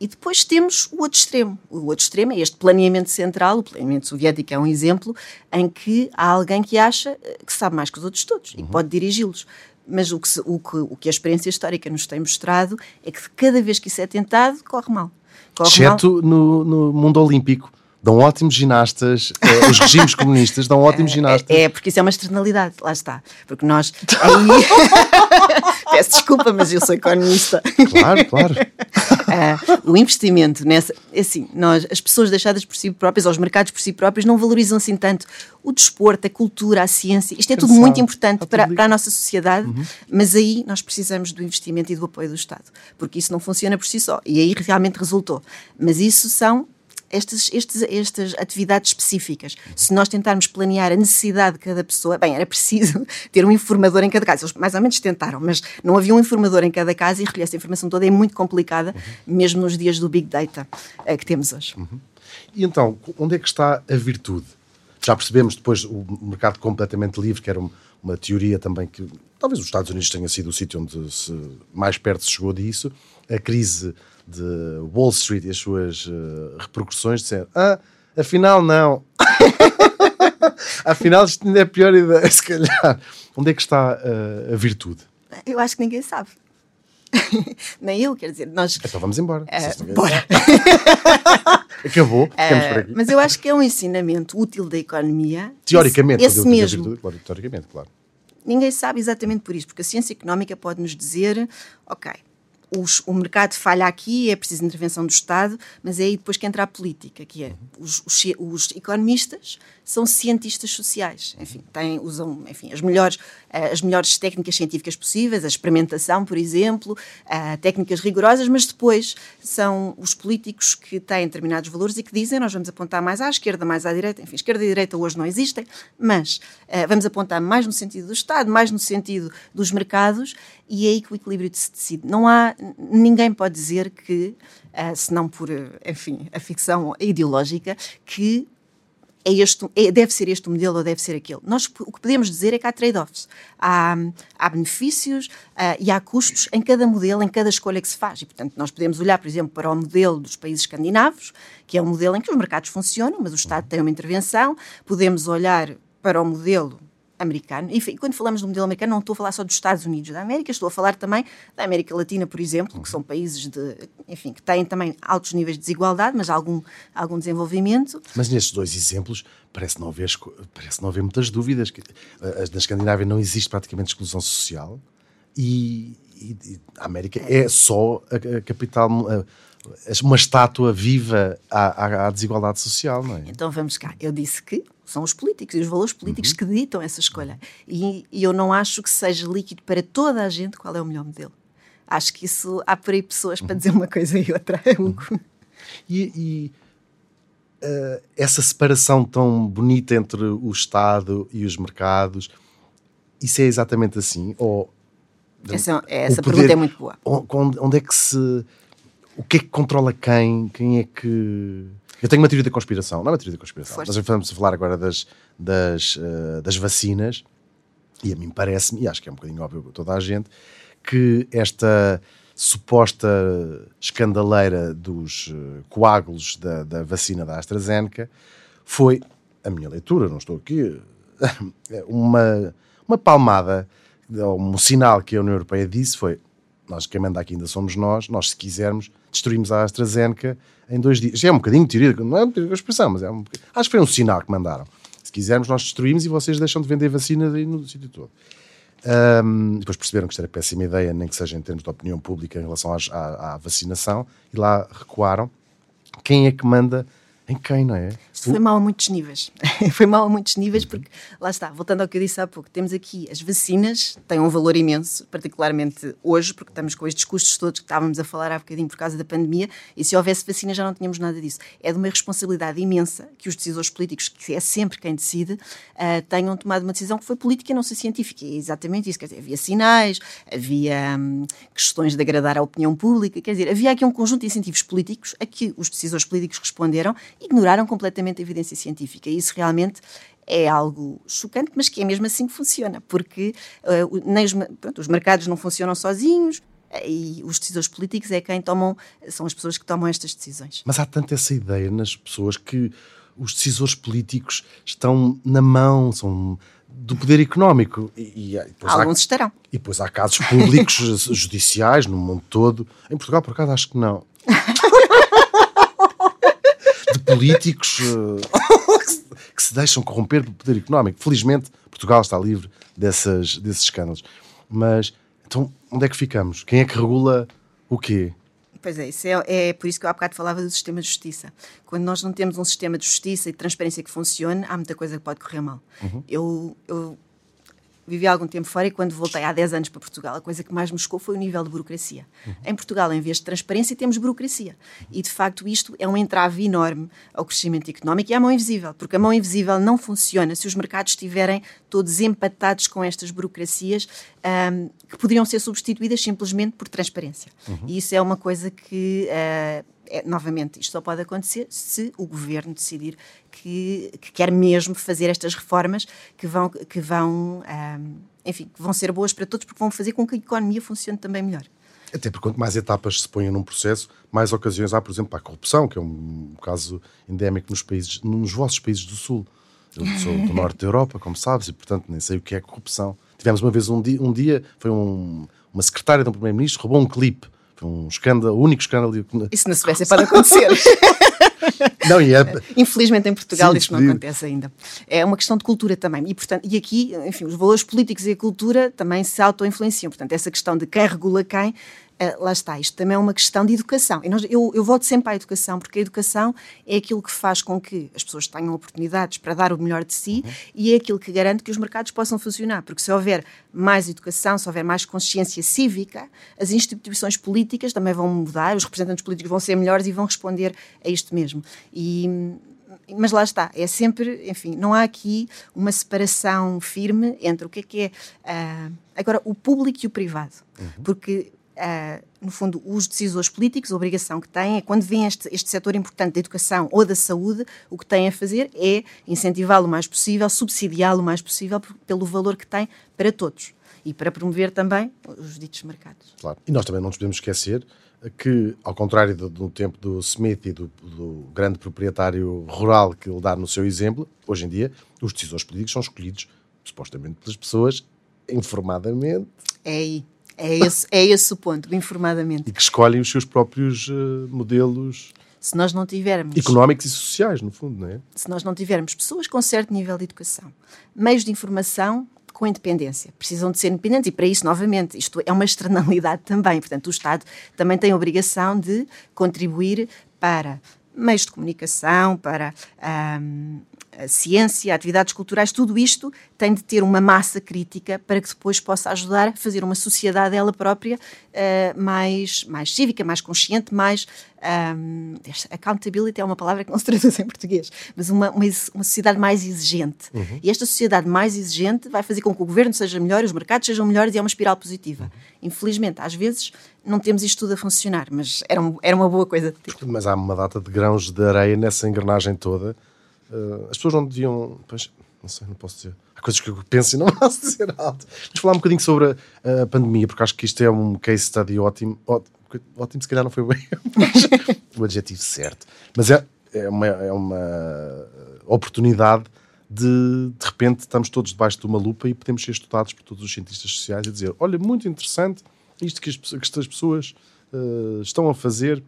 E depois temos o outro extremo. O outro extremo é este planeamento central, o planeamento soviético é um exemplo, em que há alguém que acha eh, que sabe mais que os outros todos e que pode dirigi-los. Mas o que, se- o, que, o que a experiência histórica nos tem mostrado é que cada vez que isso é tentado, corre mal. Corre mal. Exceto no, no mundo olímpico. Dão ótimos ginastas, eh, [LAUGHS] os regimes comunistas dão ótimos ginastas. É, porque isso é uma externalidade, lá está. Porque nós. [LAUGHS] Aí... [LAUGHS] Peço desculpa, mas eu sou economista. Claro, claro. [LAUGHS] Ah, o investimento nessa. é Assim, nós, as pessoas deixadas por si próprias, ou os mercados por si próprios, não valorizam assim tanto o desporto, a cultura, a ciência. Isto é tudo Cansado. muito importante tudo para, para a nossa sociedade, mas aí nós precisamos do investimento e do apoio do Estado, porque isso não funciona por si só. E aí realmente resultou. Mas isso são estas, estes, estas atividades específicas. Se nós tentarmos planear a necessidade de cada pessoa, bem, era preciso [LAUGHS] ter um informador em cada casa. Eles mais ou menos tentaram, mas não havia um informador em cada casa e recolher essa informação toda é muito complicada, uhum. mesmo nos dias do Big Data uh, que temos hoje. Uhum. E então, onde é que está a virtude? Já percebemos depois o mercado completamente livre, que era uma teoria também que talvez os Estados Unidos tenha sido o sítio onde se mais perto se chegou disso. A crise de Wall Street e as suas uh, repercussões disseram: Ah, afinal não. [LAUGHS] afinal isto ainda é pior ideia, [LAUGHS] se calhar. Onde é que está uh, a virtude? Eu acho que ninguém sabe. [LAUGHS] Nem eu, quer dizer, nós. Então vamos embora. Uh, bora. Acabou, ficamos uh, por aqui. Mas eu acho que é um ensinamento útil da economia. Teoricamente, esse, esse mesmo. Virtude, claro, teoricamente, claro. Ninguém sabe exatamente por isso, porque a ciência económica pode nos dizer, ok, os, o mercado falha aqui, é preciso intervenção do Estado, mas é aí depois que entra a política, que é os, os, os economistas são cientistas sociais, enfim, têm, usam enfim, as, melhores, eh, as melhores técnicas científicas possíveis, a experimentação, por exemplo, uh, técnicas rigorosas, mas depois são os políticos que têm determinados valores e que dizem nós vamos apontar mais à esquerda, mais à direita, enfim, esquerda e direita hoje não existem, mas uh, vamos apontar mais no sentido do Estado, mais no sentido dos mercados e é aí que o equilíbrio se decide. Não há, ninguém pode dizer que, uh, se não por, enfim, a ficção ideológica, que é este, é, deve ser este o modelo ou deve ser aquele. Nós o que podemos dizer é que há trade-offs. Há, há, benefícios uh, e há custos em cada modelo, em cada escolha que se faz. E, portanto, nós podemos olhar, por exemplo, para o modelo dos países escandinavos, que é um modelo em que os mercados funcionam, mas o Estado tem uma intervenção. Podemos olhar para o modelo americano. E quando falamos do modelo americano, não estou a falar só dos Estados Unidos da América, estou a falar também da América Latina, por exemplo, que são países de, enfim, que têm também altos níveis de desigualdade, mas algum, algum desenvolvimento. Mas nestes dois exemplos parece não haver, parece não haver muitas dúvidas. Eh, na Escandinávia não existe praticamente exclusão social e, e a América é só a, a capital. A, uma estátua viva à, à, desigualdade social, não é? Então vamos cá. Eu disse que são os políticos e os valores políticos uhum. que ditam essa escolha. E, e, eu não acho que seja líquido para toda a gente qual é o melhor modelo. Acho que isso há por aí pessoas para dizer uma coisa e outra. [LAUGHS] Uhum. e, e uh, essa separação tão bonita entre o Estado e os mercados, isso é exatamente assim? Ou essa, essa poder, pergunta é muito boa. Onde, onde é que se. O que é que controla quem? Quem é que eu tenho uma teoria da conspiração, não é uma teoria da conspiração. Força. Nós vamos falar agora das, das, uh, das vacinas, e a mim parece-me, e acho que é um bocadinho óbvio para toda a gente, que esta suposta escandaleira dos uh, coágulos da, da vacina da AstraZeneca foi, a minha leitura, não estou aqui, [LAUGHS] uma, uma palmada, um sinal que a União Europeia disse foi nós, quem manda aqui ainda somos nós, nós se quisermos destruímos a AstraZeneca em dois dias. Já é um bocadinho teoria, não é uma expressão, mas é um, acho que foi um sinal que mandaram. Se quisermos, nós destruímos e vocês deixam de vender vacina aí no sítio todo. Um, depois perceberam que isto era péssima ideia, nem que seja em termos de opinião pública em relação às, à, à vacinação, e lá recuaram. Quem é que manda em quem, não é? Isto [LAUGHS] foi mal a muitos níveis. foi mal a muitos níveis porque, lá está, voltando ao que eu disse há pouco, temos aqui as vacinas, têm um valor imenso, particularmente hoje, porque estamos com estes custos todos que estávamos a falar há bocadinho por causa da pandemia, e se houvesse vacinas já não tínhamos nada disso. É de uma responsabilidade imensa que os decisores políticos, que é sempre quem decide, uh, tenham tomado uma decisão que foi política e não sei científica. E é exatamente isso. Quer dizer, havia sinais, havia hum, questões de agradar à opinião pública, quer dizer, havia aqui um conjunto de incentivos políticos a que os decisores políticos responderam ignoraram completamente a evidência científica. E isso realmente é algo chocante, mas que é mesmo assim que funciona, porque uh, nem os, pronto, os mercados não funcionam sozinhos, e os decisores políticos é quem tomam, são as pessoas que tomam estas decisões. Mas há tanta essa ideia nas pessoas que os decisores políticos estão na mão, são do poder económico. E, e Alguns há, estarão. E depois há casos públicos [LAUGHS] judiciais no mundo todo. Em Portugal, por acaso, acho que não. [LAUGHS] políticos uh, [LAUGHS] que se deixam corromper pelo poder económico. Felizmente, Portugal está livre dessas, desses escândalos. Mas, então, onde é que ficamos? Quem é que regula o quê? Pois é, isso é, é, por isso que eu há bocado falava do sistema de justiça. Quando nós não temos um sistema de justiça e de transparência que funcione, há muita coisa que pode correr mal. Uhum. Eu, eu vivi algum tempo fora e quando voltei há 10 anos para Portugal, a coisa que mais me chocou foi o nível de burocracia. Uhum. Em Portugal, em vez de transparência, temos burocracia. E, de facto, isto é um entrave enorme ao crescimento económico e à mão invisível, porque a mão invisível não funciona se os mercados estiverem todos empatados com estas burocracias um, que poderiam ser substituídas simplesmente por transparência. Uhum. E isso é uma coisa que... Uh, é, novamente, isto só pode acontecer se o governo decidir que, que quer mesmo fazer estas reformas que vão, que vão, um, enfim, que vão ser boas para todos, porque vão fazer com que a economia funcione também melhor. Até porque quanto mais etapas se ponham num processo, mais ocasiões há, por exemplo, para a corrupção, que é um caso endémico nos países, nos vossos países do Sul. Eu sou do norte da Europa, como sabes, e portanto nem sei o que é corrupção. Tivemos uma vez um dia, um dia foi um, uma secretária de um primeiro-ministro roubou um clipe um escândalo, o único escândalo. Isso na Suécia pode acontecer. [LAUGHS] Não, e é... Infelizmente em Portugal Sim, isso não acontece ainda. É uma questão de cultura também. E, portanto, e aqui, enfim, os valores políticos e a cultura também se auto-influenciam. Portanto, essa questão de quem regula quem Uh, lá está, isto também é uma questão de educação. E nós, eu, eu volto sempre à educação, porque a educação é aquilo que faz com que as pessoas tenham oportunidades para dar o melhor de si uhum. e é aquilo que garante que os mercados possam funcionar. Porque se houver mais educação, se houver mais consciência cívica, as instituições políticas também vão mudar, os representantes políticos vão ser melhores e vão responder a isto mesmo. E, mas lá está, é sempre, enfim, não há aqui uma separação firme entre o que é que é uh, agora o público e o privado, uhum. porque Uh, no fundo, os decisores políticos, a obrigação que têm é, quando vem este, este setor importante da educação ou da saúde, o que têm a fazer é incentivá-lo o mais possível, subsidiá-lo o mais possível pelo valor que tem para todos e para promover também os ditos mercados. Claro. E nós também não nos podemos esquecer que, ao contrário do, do tempo do Smith e do, do, grande proprietário rural que ele dá no seu exemplo, hoje em dia os decisores políticos são escolhidos supostamente pelas pessoas informadamente. É aí. É esse, é esse o ponto, informadamente. E que escolhem os seus próprios uh, modelos se nós não tivermos económicos e sociais, no fundo, não é? Se nós não tivermos pessoas com certo nível de educação, meios de informação com independência, precisam de ser independentes e para isso, novamente, isto é uma externalidade também. Portanto, o Estado também tem a obrigação de contribuir para meios de comunicação, para um, a ciência, atividades culturais, tudo isto tem de ter uma massa crítica para que depois possa ajudar a fazer uma sociedade ela própria uh, mais, mais cívica, mais consciente, mais. Um, accountability é uma palavra que não se traduz em português, mas uma, uma, uma sociedade mais exigente. Uhum. E esta sociedade mais exigente vai fazer com que o governo seja melhor, os mercados sejam melhores e é uma espiral positiva. Uhum. Infelizmente, às vezes não temos isto tudo a funcionar, mas era, um, era uma boa coisa de ter. Mas há uma data de grãos de areia nessa engrenagem toda Uh, as pessoas não deviam. Pois, não sei, não posso dizer. Há coisas que eu penso e não [LAUGHS] posso dizer alto. Vamos falar um bocadinho sobre a, a, pandemia, porque acho que isto é um case study ótimo. Ótimo, se calhar não foi bem [LAUGHS] o adjetivo certo. Mas é, é, uma, é uma oportunidade de de repente estamos todos debaixo de uma lupa e podemos ser estudados por todos os cientistas sociais e dizer: olha, muito interessante isto que as, que estas pessoas uh, estão a fazer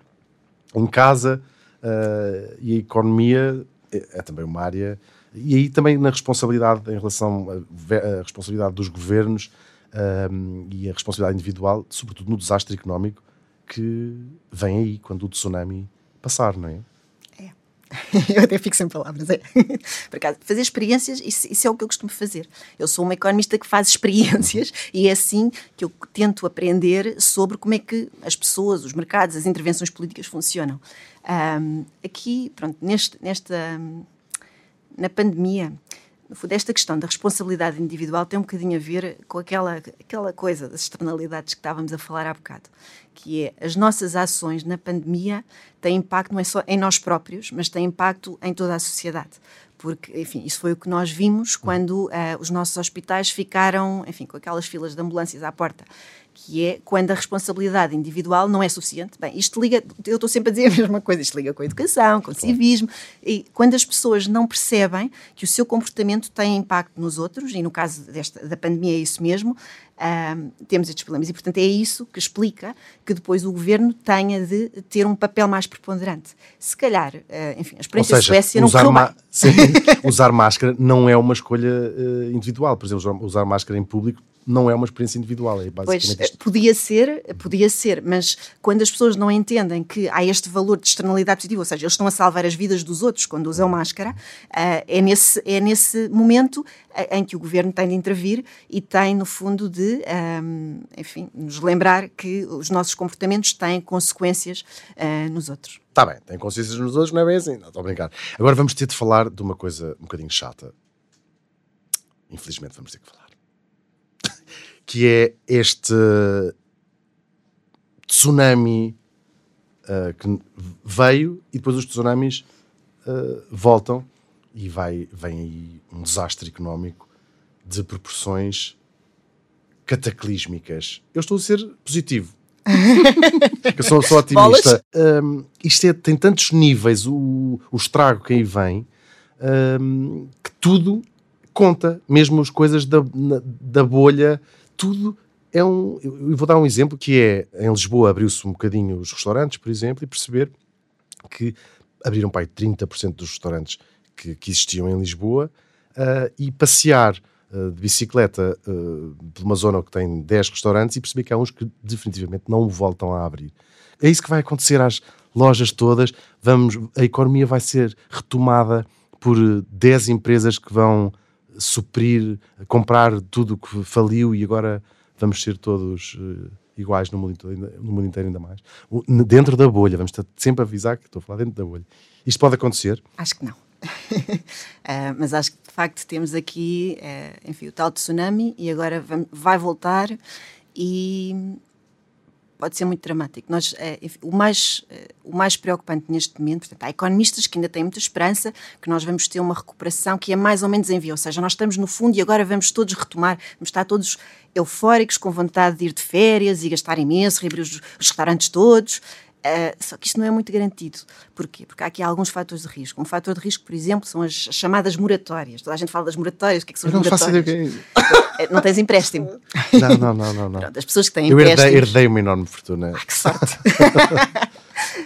em casa uh, e a economia é, é também uma área. E aí também na responsabilidade em relação à responsabilidade dos governos um, e a responsabilidade individual, sobretudo no desastre económico que vem aí quando o tsunami passar, não é? [LAUGHS] Eu até fico sem palavras. É. [LAUGHS] Por acaso, fazer experiências, isso, isso, é o que eu costumo fazer. Eu sou uma economista que faz experiências [LAUGHS] e é assim que eu tento aprender sobre como é que as pessoas, os mercados, as intervenções políticas funcionam. Um, aqui, pronto, neste, nesta, na pandemia, no fundo, esta questão da responsabilidade individual tem um bocadinho a ver com aquela, aquela coisa das externalidades que estávamos a falar há bocado, que é as nossas ações na pandemia têm impacto não é só em nós próprios, mas têm impacto em toda a sociedade. Porque, enfim, isso foi o que nós vimos quando uh, os nossos hospitais ficaram, enfim, com aquelas filas de ambulâncias à porta que é quando a responsabilidade individual não é suficiente. Bem, isto liga, eu estou sempre a dizer a mesma coisa, isto liga com a educação, com o civismo, e quando as pessoas não percebem que o seu comportamento tem impacto nos outros, e no caso desta, da pandemia é isso mesmo, um, temos estes problemas. E, portanto, é isso que explica que depois o governo tenha de ter um papel mais preponderante. Se calhar, uh, enfim, a experiência seja, Suécia não correu bem. Sim, [LAUGHS] usar máscara não é uma escolha uh, individual. Por exemplo, usar máscara em público não é uma experiência individual, é basicamente pois, Podia ser, podia ser, mas quando as pessoas não entendem que há este valor de externalidade positiva, ou seja, eles estão a salvar as vidas dos outros quando usam máscara, uh, é, nesse, é nesse momento em que o governo tem de intervir e tem, no fundo, de, um, enfim, nos lembrar que os nossos comportamentos têm consequências nos outros. Está bem, tem consequências nos outros, não é bem assim, não estou a brincar. Agora vamos ter de falar de uma coisa um bocadinho chata. Infelizmente vamos ter que falar. Que é este tsunami uh, que veio e depois os tsunamis uh, voltam e vai, vem aí um desastre económico de proporções cataclísmicas. Eu estou a ser positivo. [LAUGHS] eu sou, sou otimista. Um, isto é, tem tantos níveis, o, o estrago que aí vem, um, que tudo conta, mesmo as coisas da, na, da bolha, tudo é um. Eu vou dar um exemplo que é em Lisboa abriu-se um bocadinho os restaurantes, por exemplo, e perceber que abriram para aí 30% dos restaurantes que, que existiam em Lisboa uh, e passear uh, de bicicleta uh, por uma zona que tem 10 restaurantes e perceber que há uns que definitivamente não voltam a abrir. É isso que vai acontecer às lojas todas. Vamos, a economia vai ser retomada por 10 empresas que vão suprir, comprar tudo o que faliu e agora vamos ser todos uh, iguais no mundo, no mundo inteiro ainda mais. Dentro da bolha, vamos sempre avisar que estou a falar dentro da bolha. Isto pode acontecer? Acho que não uh, [LAUGHS] mas acho que de facto temos aqui, uh, enfim, o tal tsunami e agora vai voltar e pode ser muito dramático. Nós, enfim, o, mais, o mais preocupante neste momento, portanto, há economistas que ainda têm muita esperança que nós vamos ter uma recuperação que é mais ou menos em via, ou seja, nós estamos no fundo e agora vamos todos retomar, vamos estar todos eufóricos, com vontade de ir de férias e gastar imenso, reabrir os, os restaurantes todos. Uh, só que isto não é muito garantido. Porquê? Porque há aqui alguns fatores de risco. Um fator de risco, por exemplo, são as chamadas moratórias. Toda a gente fala das moratórias. O que é que são Eu as não moratórias? Faço ideia é Não tens empréstimo? Não, não, não. não, não. Pronto, as pessoas que têm Eu empréstimos... herdei, herdei uma enorme fortuna. Ah, que sorte!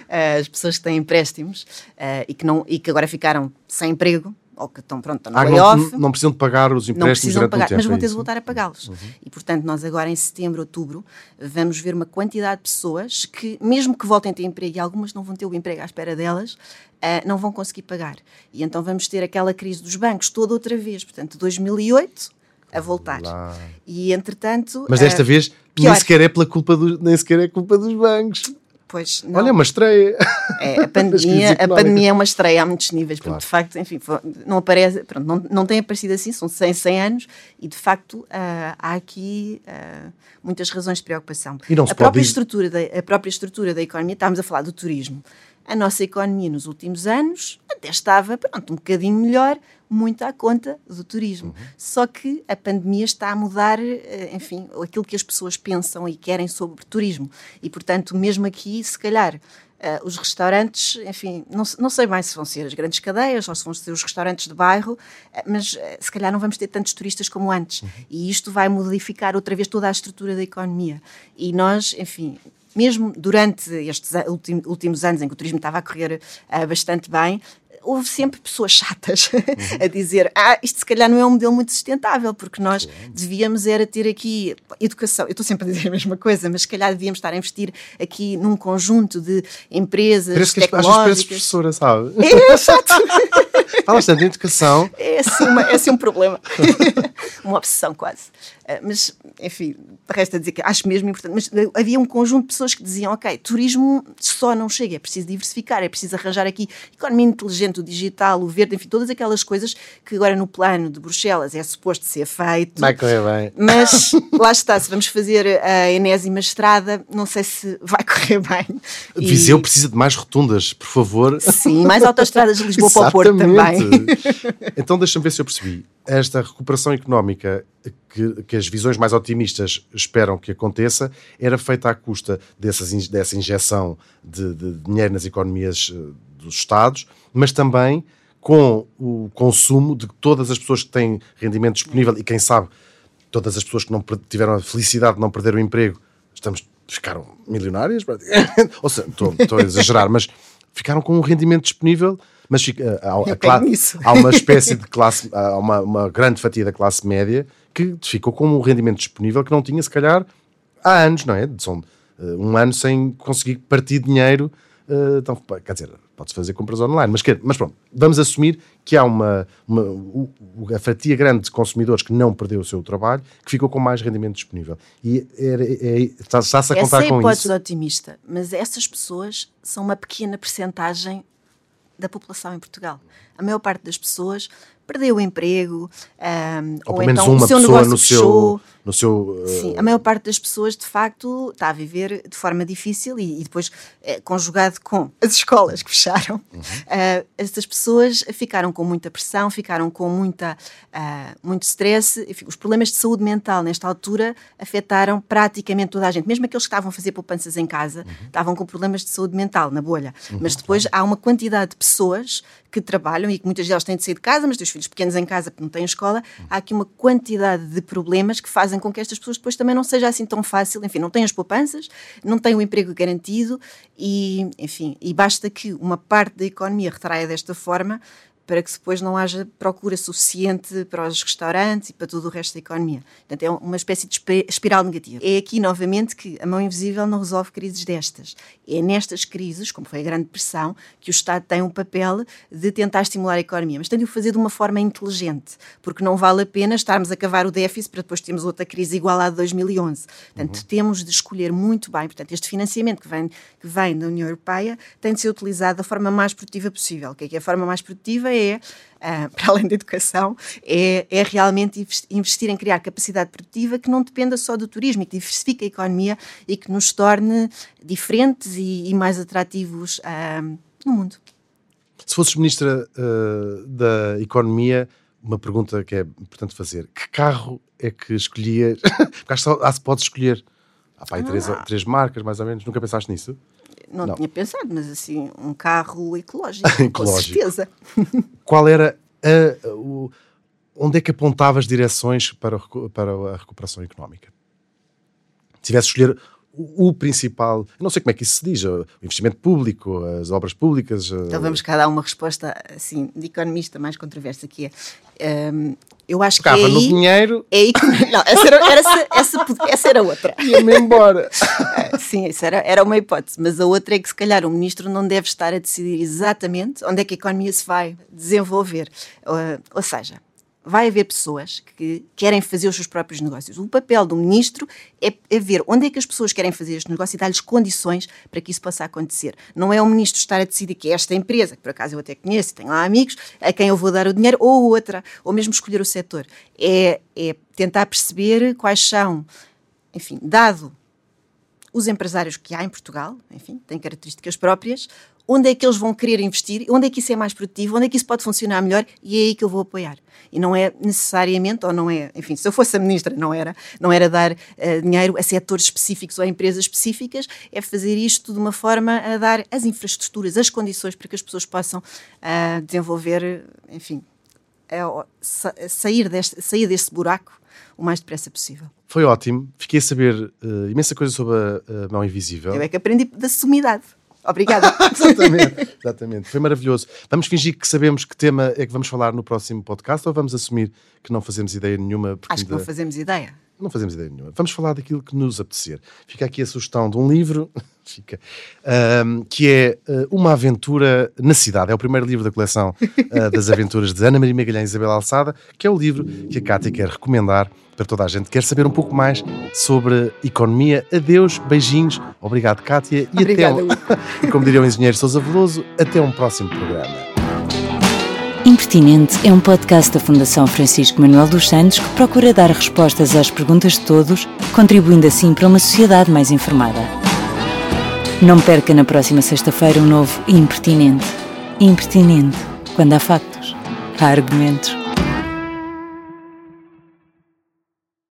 [LAUGHS] as pessoas que têm empréstimos uh, e, que não, e que agora ficaram sem emprego, ou que estão, pronto, estão no Ah, layoff. não, não precisam de pagar os não empréstimos precisam durante pagar, tempo. mas vão é ter de isso? voltar a pagá-los. E, portanto, nós agora em setembro, outubro, vamos ver uma quantidade de pessoas que, mesmo que voltem a ter emprego, e algumas não vão ter o emprego à espera delas, ah, não vão conseguir pagar. E então vamos ter aquela crise dos bancos toda outra vez. Portanto, 2008 a voltar. Lá. E, entretanto... Mas desta ah, vez pior. nem sequer é pela culpa dos, nem sequer é culpa dos bancos. Pois, não. Olha, é uma estreia. É, a, [LAUGHS] pandemia, a pandemia é uma estreia a muitos níveis, porque Claro. de facto, enfim, não aparece, pronto, não, não tem aparecido assim, são 100, 100 anos e de facto ah, há aqui ah, muitas razões de preocupação. E não a, própria estrutura da, a própria estrutura da economia, estávamos a falar do turismo. A nossa economia nos últimos anos até estava pronto, um bocadinho melhor, muito à conta do turismo. Uhum. Só que a pandemia está a mudar, eh, enfim, aquilo que as pessoas pensam e querem sobre turismo. E, portanto, mesmo aqui, se calhar, eh, os restaurantes, enfim, não, não sei bem se vão ser as grandes cadeias ou se vão ser os restaurantes de bairro, eh, mas eh, se calhar não vamos ter tantos turistas como antes. E isto vai modificar outra vez toda a estrutura da economia. E nós, enfim, mesmo durante estes últimos anos em que o turismo estava a correr bastante bem, houve sempre pessoas chatas [LAUGHS] a dizer ah, isto se calhar não é um modelo muito sustentável, porque nós devíamos era ter aqui educação, eu estou sempre a dizer a mesma coisa, mas se calhar devíamos estar a investir aqui num conjunto de empresas Parece que as- às vezes parece tecnológicas. professora, sabe? É chato, [LAUGHS] [LAUGHS] Falas tanto em educação. é assim, uma- é assim um problema, [LAUGHS] uma obsessão quase. Ah, mas, enfim, resta dizer que acho mesmo importante. Mas ah, havia um conjunto de pessoas que diziam: ok, turismo só não chega, é preciso diversificar, é preciso arranjar aqui economia inteligente, o digital, o verde, enfim, todas aquelas coisas que agora no plano de Bruxelas é suposto ser feito. Vai correr bem. Mas lá está, se vamos fazer a enésima estrada, não sei se vai [LAUGHS] correr bem. E- Viseu precisa de mais rotundas, por favor. Sim, mais autoestradas de Lisboa para o Porto. Então deixa-me ver se eu percebi. Esta recuperação económica que, que as visões mais otimistas esperam que aconteça era feita à custa dessas, dessa injeção de, de dinheiro nas economias eh, dos Estados, mas também com o consumo de todas as pessoas que têm rendimento disponível e quem sabe todas as pessoas que não tiveram a felicidade de não perder o emprego. Estamos ficaram milionárias [LAUGHS] ou seja, estou, estou a exagerar mas ficaram com um rendimento disponível mas fica- há, há uma [LAUGHS] espécie de classe há uma, uma grande fatia da classe média que ficou com um rendimento disponível que não tinha se calhar há anos, não é? São uh, um ano sem conseguir partir dinheiro. Uh, então, quer dizer, pode-se fazer compras online, mas, quer, mas pronto, vamos assumir que há uma, uma o, a fatia grande de consumidores que não perdeu o seu trabalho, que ficou com mais rendimento disponível. E é, está-se a contar Essa com é a hipótese isso. otimista, mas essas pessoas são uma pequena percentagem da população em Portugal. A maior parte das pessoas perdeu o emprego, um, ou, ou, pelo menos então uma o seu pessoa negócio no fechou. seu, no seu uh, Sim, a maior parte das pessoas de facto está a viver de forma difícil e, e depois eh, conjugado com as escolas que fecharam, Uhum. uh, essas pessoas ficaram com muita pressão, ficaram com muita, uh, muito stress. Enfim, os problemas de saúde mental nesta altura afetaram praticamente toda a gente, mesmo aqueles que estavam a fazer poupanças em casa, Uhum. estavam com problemas de saúde mental na bolha. Mas depois há uma quantidade de pessoas que trabalham e que muitas delas têm de sair de casa, mas têm os filhos pequenos em casa porque não têm escola. Há aqui uma quantidade de problemas que fazem com que estas pessoas depois também não seja assim tão fácil. Enfim, não têm as poupanças, não têm o emprego garantido e, enfim, e basta que uma parte da economia retraia desta forma para que depois não haja procura suficiente para os restaurantes e para todo o resto da economia. Portanto, é uma espécie de espiral negativa. É aqui, novamente, que a mão invisível não resolve crises destas. É nestas crises, como foi a Grande Depressão, que o Estado tem um papel de tentar estimular a economia, mas tem de o fazer de uma forma inteligente, porque não vale a pena estarmos a cavar o déficit para depois termos outra crise igual à de 2011. Portanto, uhum. temos de escolher muito bem. Portanto, este financiamento que vem, que vem da União Europeia tem de ser utilizado da forma mais produtiva possível. O que é que é a forma mais produtiva? É, uh, [LAUGHS] para além da educação, é, é, realmente investir em criar capacidade produtiva que não dependa só do turismo e que diversifique a economia e que nos torne diferentes e, e mais atrativos uh, no mundo. Se fosses Ministra uh, da Economia, uma pergunta que é importante fazer: que carro é que escolhias? [LAUGHS] Porque acho que se pode escolher. Há pá, ah. três, três marcas, mais ou menos. Nunca pensaste nisso? Não, não, tinha pensado, mas assim, um carro ecológico, [LAUGHS] ecológico. com certeza. [LAUGHS] Qual era a, o, onde é que apontavas direções para, para a recuperação económica? Se tivesse escolher o, o, principal, não sei como é que isso se diz, o investimento público, as obras públicas. Então vamos cá dar uma resposta assim de economista mais controversa que é. Um, eu acho Tocava que é no aí, dinheiro. É aí que, [LAUGHS] não, essa era, era essa, essa, essa, era outra. Ia-me embora. [LAUGHS] Sim, isso era, era uma hipótese. Mas a outra é que, se calhar, o ministro não deve estar a decidir exatamente onde é que a economia se vai desenvolver. Uh, ou seja, vai haver pessoas que querem fazer os seus próprios negócios. O papel do ministro é, é ver onde é que as pessoas querem fazer este negócio e dar-lhes condições para que isso possa acontecer. Não é o ministro estar a decidir que é esta empresa, que por acaso eu até conheço tenho lá amigos, a quem eu vou dar o dinheiro, ou outra, ou mesmo escolher o setor. É, é tentar perceber quais são, enfim, dado os empresários que há em Portugal, enfim, têm características próprias, onde é que eles vão querer investir, onde é que isso é mais produtivo, onde é que isso pode funcionar melhor e é aí que eu vou apoiar. E não é necessariamente, ou não é, enfim, se eu fosse a ministra, não era, não era dar uh, dinheiro a setores específicos ou a empresas específicas, é fazer isto de uma forma a dar as infraestruturas, as condições para que as pessoas possam uh, desenvolver, enfim, a sair, deste, sair deste buraco o mais depressa possível. Foi ótimo, fiquei a saber uh, imensa coisa sobre a, a mão invisível. Eu é que aprendi da sumidade. Obrigada. [LAUGHS] exatamente, exatamente. Foi maravilhoso. Vamos fingir que sabemos que tema é que vamos falar no próximo podcast ou vamos assumir que não fazemos ideia nenhuma? Acho ainda... que não fazemos ideia. Não fazemos ideia nenhuma. Vamos falar daquilo que nos apetecer. Fica aqui a sugestão de um livro Fica, um, que é uh, Uma Aventura na Cidade. É o primeiro livro da coleção uh, das aventuras de Ana Maria Magalhães e Isabel Alçada, que é o livro que a Cátia quer recomendar para toda a gente que quer saber um pouco mais sobre economia. Adeus, beijinhos, obrigado, Cátia. E Obrigada, até, um, [LAUGHS] como diria o engenheiro Sousa Veloso, até um próximo programa. Impertinente é um podcast da Fundação Francisco Manuel dos Santos que procura dar respostas às perguntas de todos, contribuindo assim para uma sociedade mais informada. Não perca na próxima sexta-feira um novo Impertinente. Impertinente, quando há factos, há argumentos.